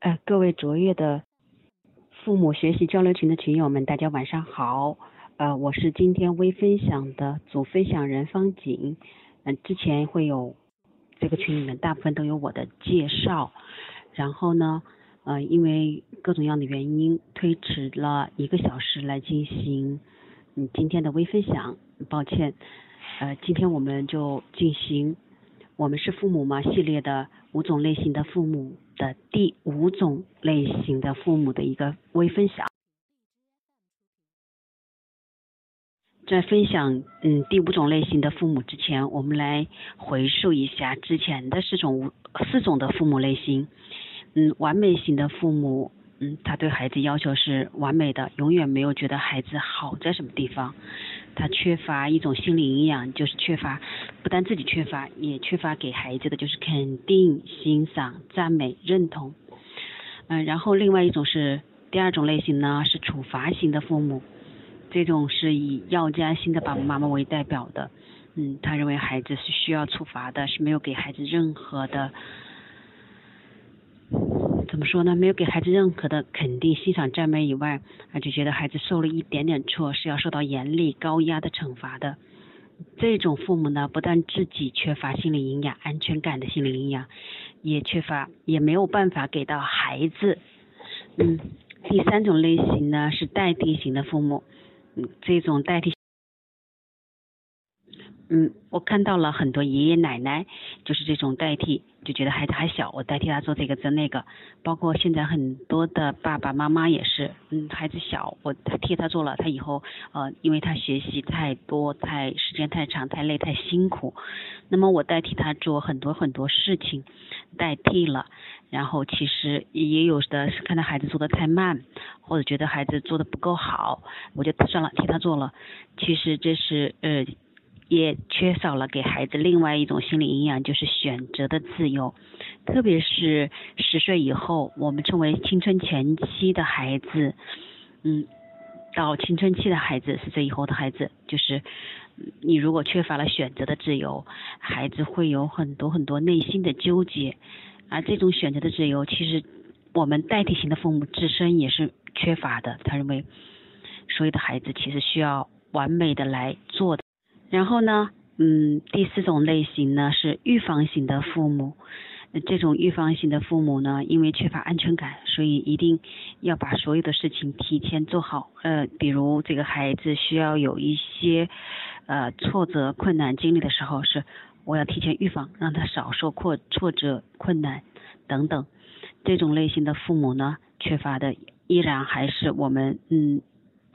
呃，各位卓越的父母学习交流群的群友们，大家晚上好。呃，我是今天微分享的主分享人方景。嗯，之前会有这个群里面大部分都有我的介绍，然后呢，呃，因为各种样的原因推迟了一个小时来进行嗯今天的微分享，抱歉。呃，今天我们就进行我们是父母吗系列的五种类型的父母。的第五种类型的父母的一个微分享，在分享嗯第五种类型的父母之前，我们来回溯一下之前的四种五四种的父母类型。嗯，完美型的父母，嗯，他对孩子要求是完美的，永远没有觉得孩子好在什么地方。他缺乏一种心理营养，就是缺乏，不但自己缺乏，也缺乏给孩子的就是肯定、欣赏、赞美、认同。嗯，然后另外一种是第二种类型呢，是处罚型的父母，这种是以药家型的爸爸妈妈为代表的。嗯，他认为孩子是需要处罚的，是没有给孩子任何的。怎么说呢？没有给孩子任何的肯定、欣赏、赞美以外，啊，就觉得孩子受了一点点错是要受到严厉、高压的惩罚的。这种父母呢，不但自己缺乏心理营养、安全感的心理营养，也缺乏，也没有办法给到孩子。嗯，第三种类型呢是代替型的父母，嗯，这种代替。嗯，我看到了很多爷爷奶奶就是这种代替，就觉得孩子还小，我代替他做这个做那个。包括现在很多的爸爸妈妈也是，嗯，孩子小，我替他做了，他以后呃，因为他学习太多，太时间太长，太累，太辛苦，那么我代替他做很多很多事情，代替了。然后其实也有的是看到孩子做的太慢，或者觉得孩子做的不够好，我就算了，替他做了。其实这是呃。也缺少了给孩子另外一种心理营养，就是选择的自由。特别是十岁以后，我们称为青春前期的孩子，嗯，到青春期的孩子，十岁以后的孩子，就是你如果缺乏了选择的自由，孩子会有很多很多内心的纠结。而这种选择的自由，其实我们代替型的父母自身也是缺乏的。他认为，所有的孩子其实需要完美的来做的。然后呢，嗯，第四种类型呢是预防型的父母。这种预防型的父母呢，因为缺乏安全感，所以一定要把所有的事情提前做好。呃，比如这个孩子需要有一些呃挫折、困难经历的时候，是我要提前预防，让他少受挫挫折、困难等等。这种类型的父母呢，缺乏的依然还是我们嗯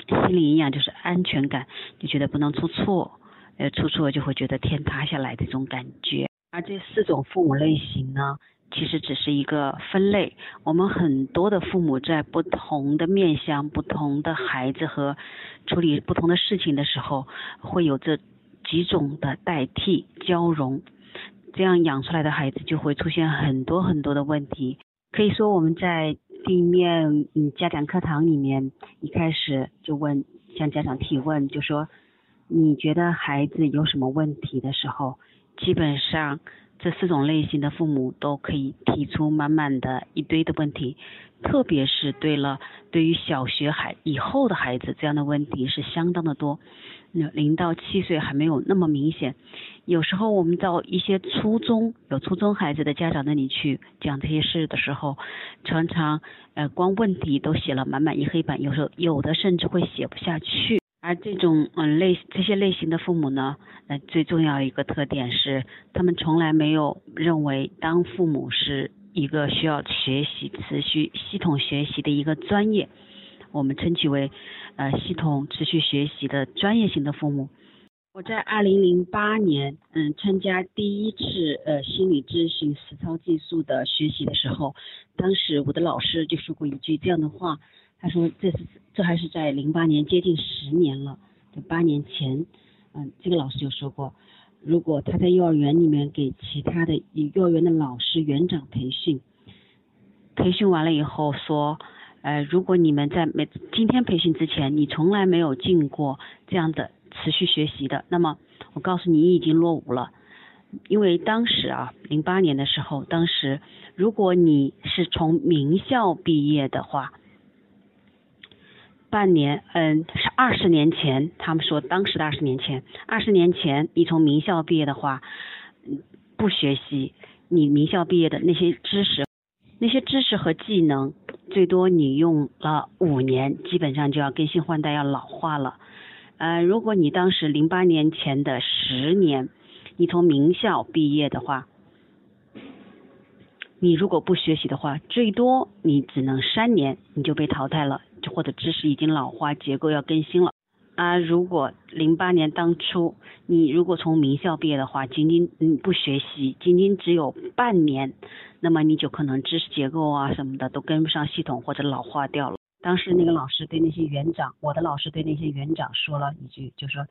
心理营养，就是安全感，就觉得不能出错。呃，出错就会觉得天塌下来的这种感觉，而这四种父母类型呢，其实只是一个分类。我们很多的父母在不同的面向、不同的孩子和处理不同的事情的时候，会有这几种的代替交融，这样养出来的孩子就会出现很多很多的问题。可以说我们在地面嗯家长课堂里面一开始就问向家长提问，就说。你觉得孩子有什么问题的时候，基本上这四种类型的父母都可以提出满满的一堆的问题，特别是对了，对于小学孩以后的孩子，这样的问题是相当的多。那零到七岁还没有那么明显，有时候我们到一些初中有初中孩子的家长那里去讲这些事的时候，常常呃光问题都写了满满一黑板，有时候有的甚至会写不下去。而这种嗯类这些类型的父母呢，呃最重要一个特点是，他们从来没有认为当父母是一个需要学习、持续系统学习的一个专业，我们称其为呃系统持续学习的专业型的父母。我在二零零八年嗯参加第一次呃心理咨询实操技术的学习的时候，当时我的老师就说过一句这样的话。他说：“这是这还是在零八年，接近十年了，就八年前，嗯，这个老师就说过，如果他在幼儿园里面给其他的幼儿园的老师园长培训，培训完了以后说，呃，如果你们在每今天培训之前，你从来没有进过这样的持续学习的，那么我告诉你，你已经落伍了。因为当时啊，零八年的时候，当时如果你是从名校毕业的话，半年，嗯，是二十年前，他们说当时的二十年前，二十年前你从名校毕业的话，嗯不学习你名校毕业的那些知识，那些知识和技能，最多你用了五年，基本上就要更新换代，要老化了。呃，如果你当时零八年前的十年，你从名校毕业的话，你如果不学习的话，最多你只能三年你就被淘汰了，或者知识已经老化，结构要更新了。啊，如果零八年当初你如果从名校毕业的话，仅仅嗯不学习，仅仅只有半年，那么你就可能知识结构啊什么的都跟不上系统或者老化掉了。当时那个老师对那些园长，我的老师对那些园长说了一句，就说，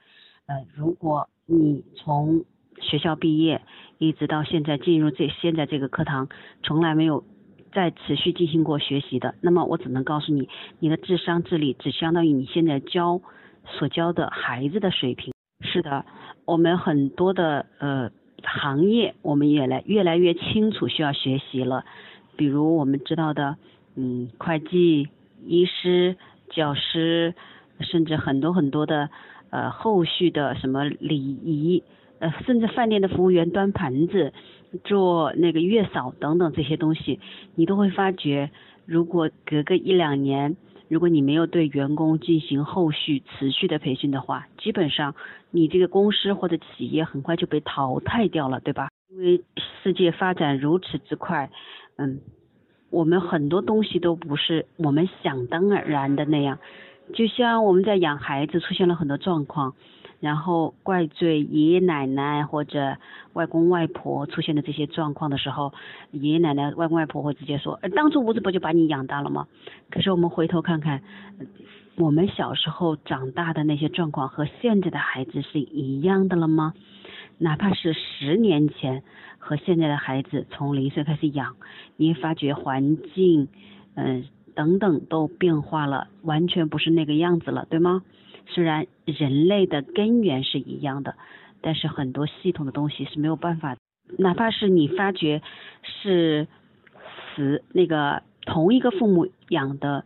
呃，如果你从学校毕业一直到现在进入这现在这个课堂，从来没有再持续进行过学习的，那么我只能告诉你，你的智商智力只相当于你现在教所教的孩子的水平。是的，我们很多的呃行业，我们也来越来越清楚需要学习了，比如我们知道的，嗯，会计。医师、教师，甚至很多很多的呃后续的什么礼仪，呃甚至饭店的服务员端盘子、做那个月嫂等等这些东西，你都会发觉，如果隔个一两年，如果你没有对员工进行后续持续的培训的话，基本上你这个公司或者企业很快就被淘汰掉了，对吧？因为世界发展如此之快，嗯。我们很多东西都不是我们想当然的那样，就像我们在养孩子出现了很多状况，然后怪罪爷爷奶奶或者外公外婆出现的这些状况的时候，爷爷奶奶、外公外婆会直接说，当初我这不就把你养大了吗？可是我们回头看看，我们小时候长大的那些状况和现在的孩子是一样的了吗？哪怕是十年前和现在的孩子从零岁开始养，你发觉环境，嗯等等都变化了，完全不是那个样子了，对吗？虽然人类的根源是一样的，但是很多系统的东西是没有办法。哪怕是你发觉是死那个同一个父母养的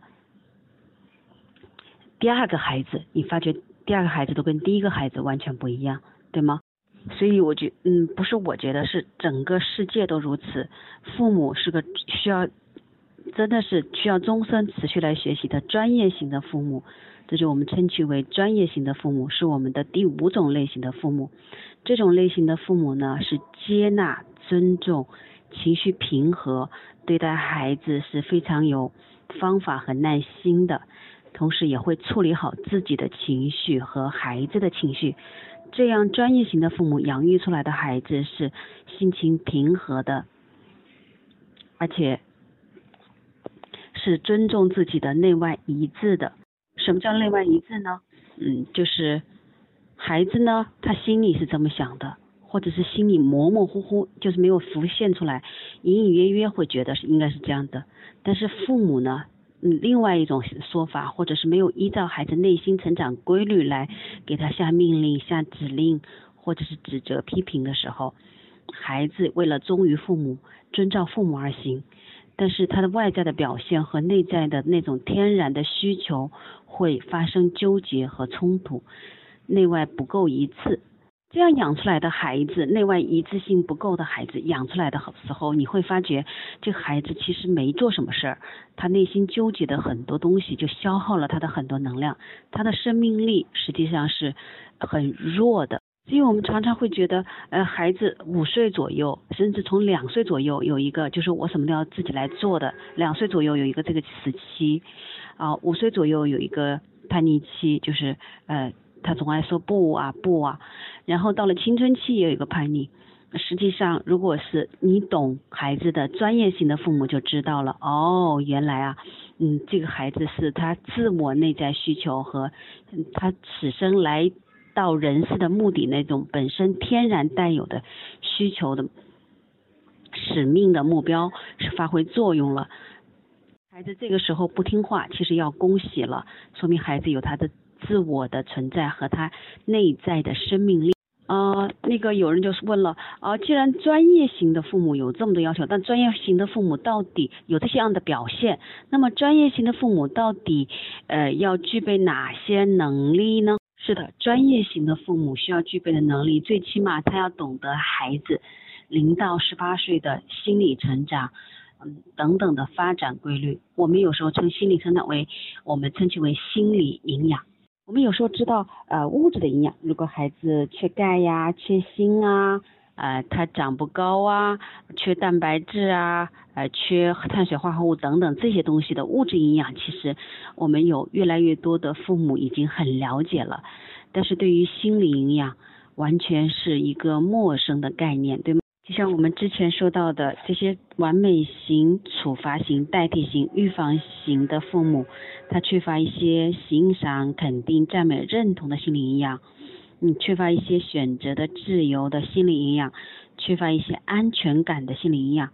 第二个孩子，你发觉第二个孩子都跟第一个孩子完全不一样，对吗？所以我觉，嗯，不是我觉得是整个世界都如此。父母是个需要，真的是需要终身持续来学习的专业型的父母，这就我们称其为专业型的父母，是我们的第五种类型的父母。这种类型的父母呢，是接纳、尊重、情绪平和，对待孩子是非常有方法和耐心的，同时也会处理好自己的情绪和孩子的情绪。这样专业型的父母养育出来的孩子是心情平和的，而且是尊重自己的内外一致的。什么叫内外一致呢？嗯，就是孩子呢，他心里是这么想的，或者是心里模模糊糊，就是没有浮现出来，隐隐约约会觉得是应该是这样的。但是父母呢？嗯，另外一种说法，或者是没有依照孩子内心成长规律来给他下命令、下指令，或者是指责、批评的时候，孩子为了忠于父母、遵照父母而行，但是他的外在的表现和内在的那种天然的需求会发生纠结和冲突，内外不够一致。这样养出来的孩子，内外一致性不够的孩子，养出来的时候，你会发觉这孩子其实没做什么事儿，他内心纠结的很多东西就消耗了他的很多能量，他的生命力实际上是很弱的。因为我们常常会觉得，呃，孩子五岁左右，甚至从两岁左右有一个，就是我什么都要自己来做的，两岁左右有一个这个时期，啊，五岁左右有一个叛逆期，就是呃。他总爱说不啊不啊，然后到了青春期也有一个叛逆。实际上，如果是你懂孩子的专业性的父母就知道了。哦，原来啊，嗯，这个孩子是他自我内在需求和他此生来到人世的目的那种本身天然带有的需求的使命的目标是发挥作用了。孩子这个时候不听话，其实要恭喜了，说明孩子有他的。自我的存在和他内在的生命力，呃，么那个有人就是问了啊，既然专业型的父母有这么多要求，但专业型的父母到底有这些样的表现，那么专业型的父母到底呃要具备哪些能力呢？是的，专业型的父母需要具备的能力，最起码他要懂得孩子零到十八岁的心理成长，嗯等等的发展规律。我们有时候称心理成长为，我们称其为心理营养。我们有时候知道呃物质的营养，如果孩子缺钙呀、缺锌啊，呃他长不高啊，缺蛋白质啊，呃缺碳水化合物等等这些东西的物质营养，其实我们有越来越多的父母已经很了解了，但是对于心理营养，完全是一个陌生的概念，对吗？就像我们之前说到的，这些完美型、处罚型、代替型、预防型的父母，他缺乏一些欣赏、肯定、赞美、认同的心理营养，嗯，缺乏一些选择的自由的心理营养，缺乏一些安全感的心理营养。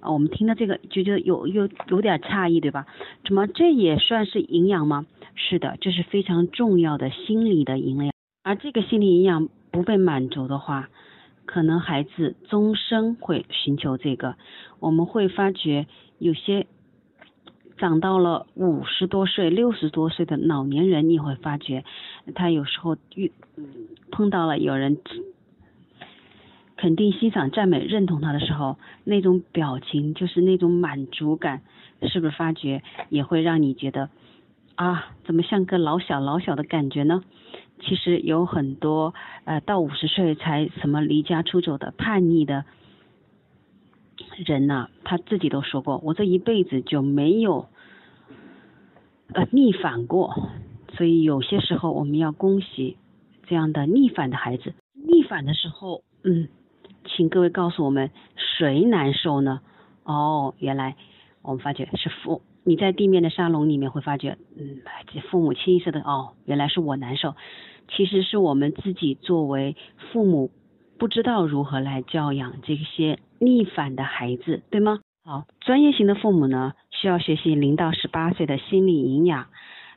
啊，我们听到这个就觉得有有有点诧异，对吧？怎么这也算是营养吗？是的，这是非常重要的心理的营养。而这个心理营养不被满足的话，可能孩子终生会寻求这个，我们会发觉有些长到了五十多岁、六十多岁的老年人，你会发觉他有时候遇碰到了有人肯定、欣赏、赞美、认同他的时候，那种表情就是那种满足感，是不是发觉也会让你觉得啊，怎么像个老小老小的感觉呢？其实有很多呃到五十岁才什么离家出走的叛逆的人呐，他自己都说过，我这一辈子就没有呃逆反过，所以有些时候我们要恭喜这样的逆反的孩子。逆反的时候，嗯，请各位告诉我们谁难受呢？哦，原来我们发觉是父。你在地面的沙龙里面会发觉，嗯，父母清一色的哦，原来是我难受，其实是我们自己作为父母不知道如何来教养这些逆反的孩子，对吗？好，专业型的父母呢，需要学习零到十八岁的心理营养，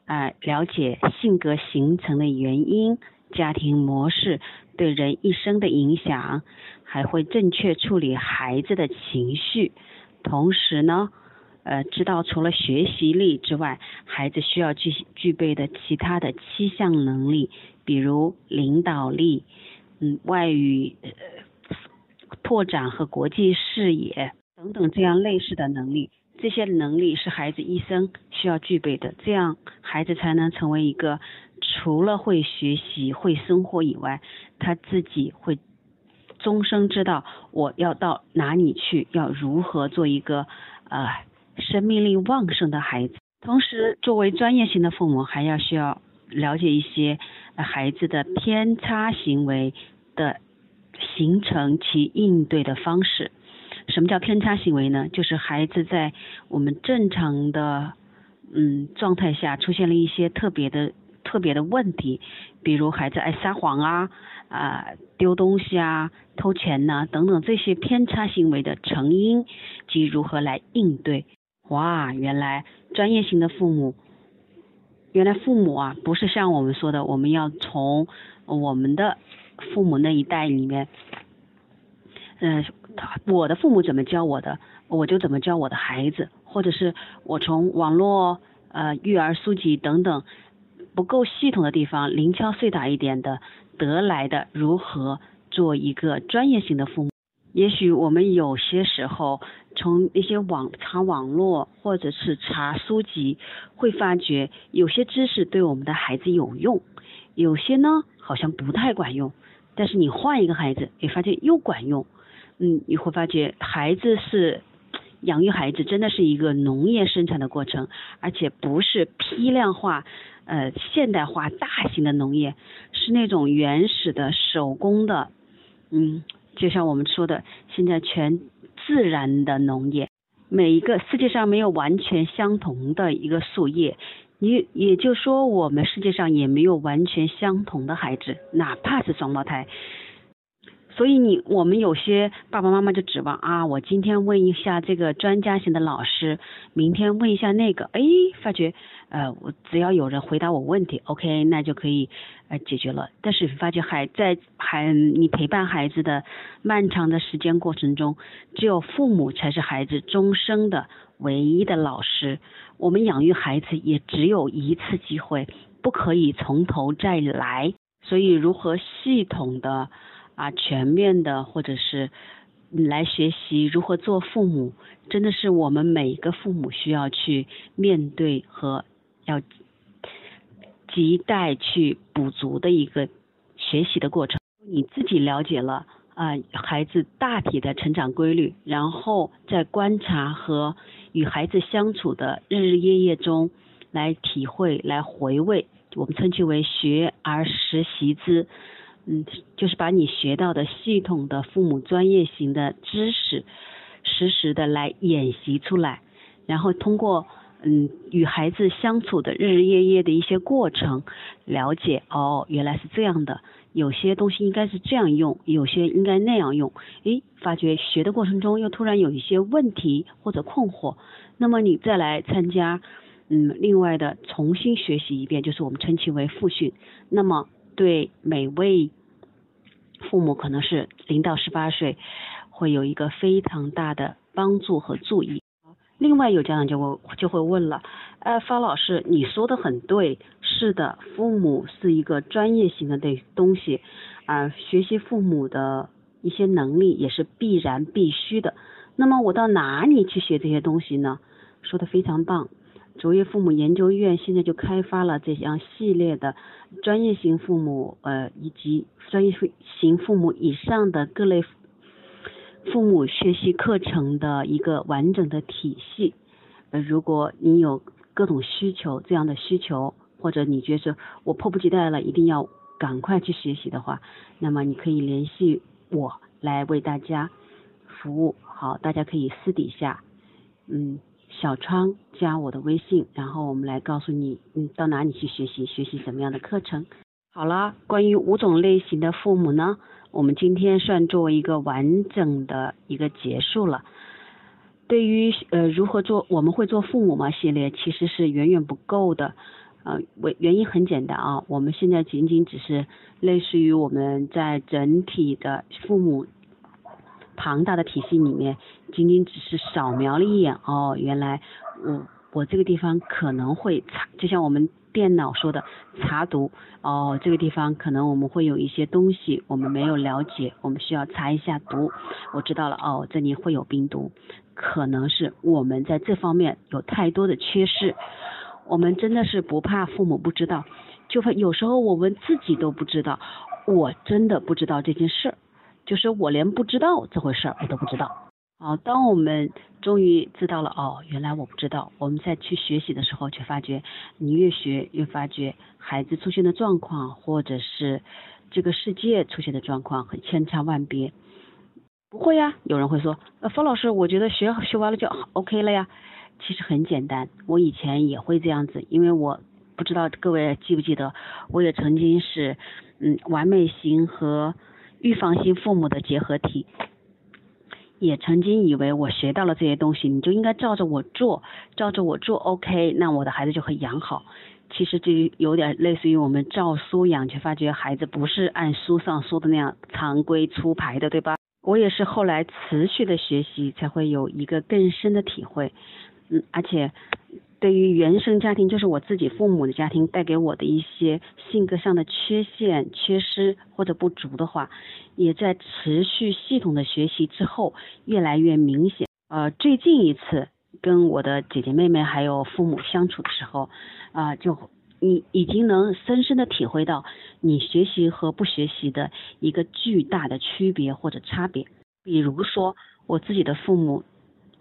啊，了解性格形成的原因、家庭模式对人一生的影响，还会正确处理孩子的情绪，同时呢。呃，知道除了学习力之外，孩子需要具具备的其他的七项能力，比如领导力，嗯，外语拓展和国际视野等等这样类似的能力。这些能力是孩子一生需要具备的，这样孩子才能成为一个除了会学习、会生活以外，他自己会终生知道我要到哪里去，要如何做一个呃。生命力旺盛的孩子，同时作为专业型的父母，还要需要了解一些孩子的偏差行为的形成其应对的方式。什么叫偏差行为呢？就是孩子在我们正常的嗯状态下出现了一些特别的特别的问题，比如孩子爱撒谎啊啊丢东西啊偷钱呐等等这些偏差行为的成因及如何来应对。哇，原来专业型的父母，原来父母啊，不是像我们说的，我们要从我们的父母那一代里面，嗯，我的父母怎么教我的，我就怎么教我的孩子，或者是我从网络呃育儿书籍等等不够系统的地方，零敲碎打一点的得来的，如何做一个专业型的父母？也许我们有些时候从一些网查网络或者是查书籍，会发觉有些知识对我们的孩子有用，有些呢好像不太管用。但是你换一个孩子，你发现又管用。嗯，你会发觉孩子是养育孩子真的是一个农业生产的过程，而且不是批量化、呃现代化、大型的农业，是那种原始的手工的，嗯。就像我们说的，现在全自然的农业，每一个世界上没有完全相同的一个树叶，你也就说我们世界上也没有完全相同的孩子，哪怕是双胞胎。所以你我们有些爸爸妈妈就指望啊，我今天问一下这个专家型的老师，明天问一下那个，哎，发觉呃，我只要有人回答我问题，OK，那就可以呃解决了。但是发觉还在还你陪伴孩子的漫长的时间过程中，只有父母才是孩子终生的唯一的老师。我们养育孩子也只有一次机会，不可以从头再来。所以如何系统的。啊，全面的，或者是来学习如何做父母，真的是我们每一个父母需要去面对和要亟待去补足的一个学习的过程。你自己了解了啊，孩子大体的成长规律，然后在观察和与孩子相处的日日夜夜中来体会、来回味，我们称其为学而时习之。嗯，就是把你学到的系统的父母专业型的知识，实时的来演习出来，然后通过嗯与孩子相处的日日夜夜的一些过程，了解哦原来是这样的，有些东西应该是这样用，有些应该那样用，诶，发觉学的过程中又突然有一些问题或者困惑，那么你再来参加嗯另外的重新学习一遍，就是我们称其为复训，那么对每位。父母可能是零到十八岁，会有一个非常大的帮助和注意。另外有家长就会就会问了，呃，方老师你说的很对，是的，父母是一个专业型的的东西，啊，学习父母的一些能力也是必然必须的。那么我到哪里去学这些东西呢？说的非常棒。卓越父母研究院现在就开发了这样系列的专业型父母呃以及专业型父母以上的各类父母学习课程的一个完整的体系。呃，如果你有各种需求这样的需求，或者你觉得我迫不及待了，一定要赶快去学习的话，那么你可以联系我来为大家服务。好，大家可以私底下嗯。小窗加我的微信，然后我们来告诉你，嗯，到哪里去学习，学习什么样的课程。好了，关于五种类型的父母呢，我们今天算作为一个完整的一个结束了。对于呃如何做我们会做父母吗系列，其实是远远不够的。呃，为原因很简单啊，我们现在仅仅只是类似于我们在整体的父母。庞大的体系里面，仅仅只是扫描了一眼哦，原来我我这个地方可能会查，就像我们电脑说的查读哦，这个地方可能我们会有一些东西我们没有了解，我们需要查一下读。我知道了哦，这里会有病毒，可能是我们在这方面有太多的缺失。我们真的是不怕父母不知道，就怕有时候我们自己都不知道，我真的不知道这件事儿。就是我连不知道这回事儿我都不知道。好，当我们终于知道了，哦，原来我不知道。我们再去学习的时候，却发觉你越学越发觉孩子出现的状况，或者是这个世界出现的状况很千差万别。不会呀，有人会说，呃，方老师，我觉得学学完了就 OK 了呀。其实很简单，我以前也会这样子，因为我不知道各位记不记得，我也曾经是嗯完美型和。预防性父母的结合体，也曾经以为我学到了这些东西，你就应该照着我做，照着我做，OK，那我的孩子就会养好。其实这有点类似于我们照书养，却发觉孩子不是按书上说的那样常规出牌的，对吧？我也是后来持续的学习，才会有一个更深的体会，嗯，而且。对于原生家庭，就是我自己父母的家庭带给我的一些性格上的缺陷、缺失或者不足的话，也在持续系统的学习之后越来越明显。呃，最近一次跟我的姐姐妹妹还有父母相处的时候，啊，就你已经能深深的体会到你学习和不学习的一个巨大的区别或者差别。比如说我自己的父母，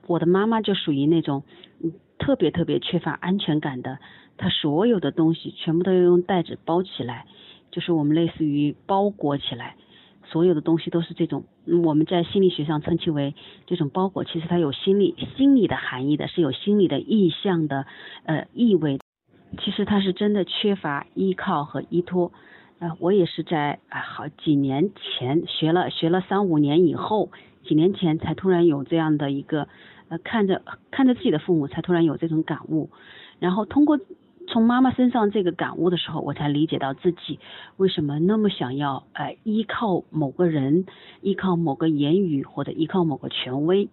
我的妈妈就属于那种，嗯。特别特别缺乏安全感的，他所有的东西全部都要用袋子包起来，就是我们类似于包裹起来，所有的东西都是这种，我们在心理学上称其为这种包裹，其实它有心理心理的含义的，是有心理的意向的呃意味，其实他是真的缺乏依靠和依托，呃，我也是在啊好几年前学了学了三五年以后，几年前才突然有这样的一个呃看着看着自己的父母才突然有这种感悟，然后通过从妈妈身上这个感悟的时候，我才理解到自己为什么那么想要呃依靠某个人，依靠某个言语或者依靠某个权威。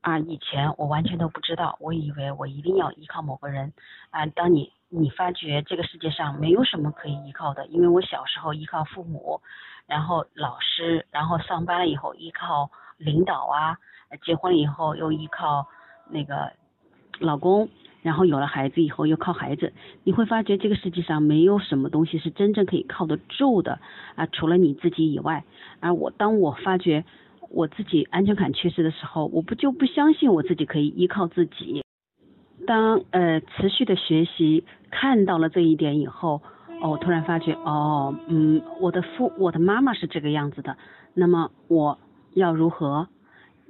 啊，以前我完全都不知道，我以为我一定要依靠某个人。啊，当你你发觉这个世界上没有什么可以依靠的，因为我小时候依靠父母，然后老师，然后上班了以后依靠领导啊，结婚了以后又依靠那个老公，然后有了孩子以后又靠孩子。你会发觉这个世界上没有什么东西是真正可以靠得住的啊，除了你自己以外。而我当我发觉。我自己安全感缺失的时候，我不就不相信我自己可以依靠自己。当呃持续的学习看到了这一点以后，哦，突然发觉哦，嗯，我的父我的妈妈是这个样子的，那么我要如何？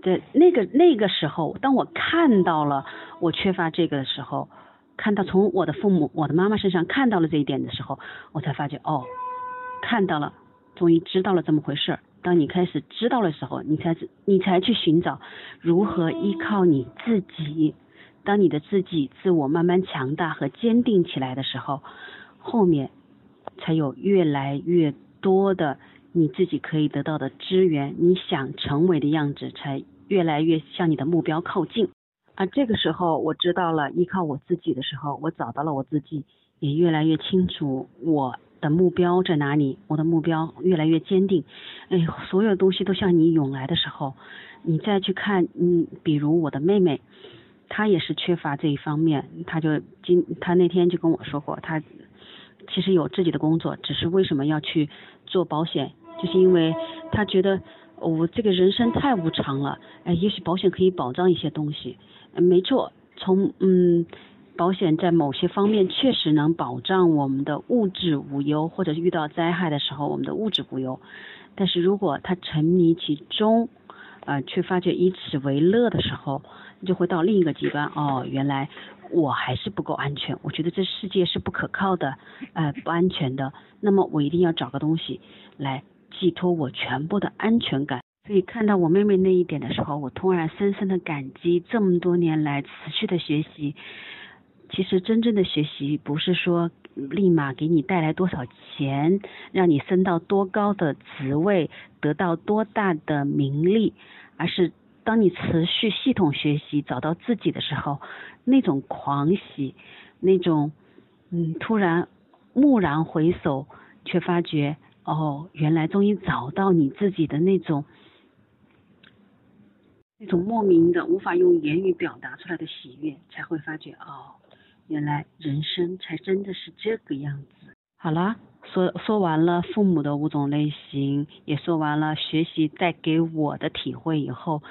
在那个那个时候，当我看到了我缺乏这个的时候，看到从我的父母我的妈妈身上看到了这一点的时候，我才发觉哦，看到了，终于知道了这么回事。当你开始知道的时候，你才你才去寻找如何依靠你自己。当你的自己自我慢慢强大和坚定起来的时候，后面才有越来越多的你自己可以得到的资源，你想成为的样子才越来越向你的目标靠近。而这个时候，我知道了依靠我自己的时候，我找到了我自己，也越来越清楚我。的目标在哪里？我的目标越来越坚定，哎，所有东西都向你涌来的时候，你再去看，嗯，比如我的妹妹，她也是缺乏这一方面，她就今她那天就跟我说过，她其实有自己的工作，只是为什么要去做保险，就是因为他觉得我这个人生太无常了，哎，也许保险可以保障一些东西，没错，从嗯。保险在某些方面确实能保障我们的物质无忧，或者是遇到灾害的时候我们的物质无忧。但是如果他沉迷其中，呃，却发觉以此为乐的时候，就会到另一个极端。哦，原来我还是不够安全，我觉得这世界是不可靠的，呃，不安全的。那么我一定要找个东西来寄托我全部的安全感。所以看到我妹妹那一点的时候，我突然深深的感激这么多年来持续的学习。其实真正的学习不是说立马给你带来多少钱，让你升到多高的职位，得到多大的名利，而是当你持续系统学习，找到自己的时候，那种狂喜，那种嗯突然蓦然回首，却发觉哦，原来终于找到你自己的那种那种莫名的无法用言语表达出来的喜悦，才会发觉哦。原来人生才真的是这个样子。好了，说说完了父母的五种类型，也说完了学习带给我的体会以后，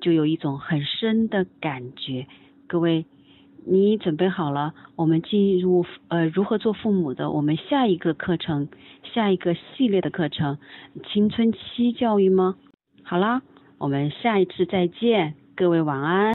就有一种很深的感觉。各位，你准备好了？我们进入呃如何做父母的我们下一个课程，下一个系列的课程——青春期教育吗？好啦，我们下一次再见，各位晚安。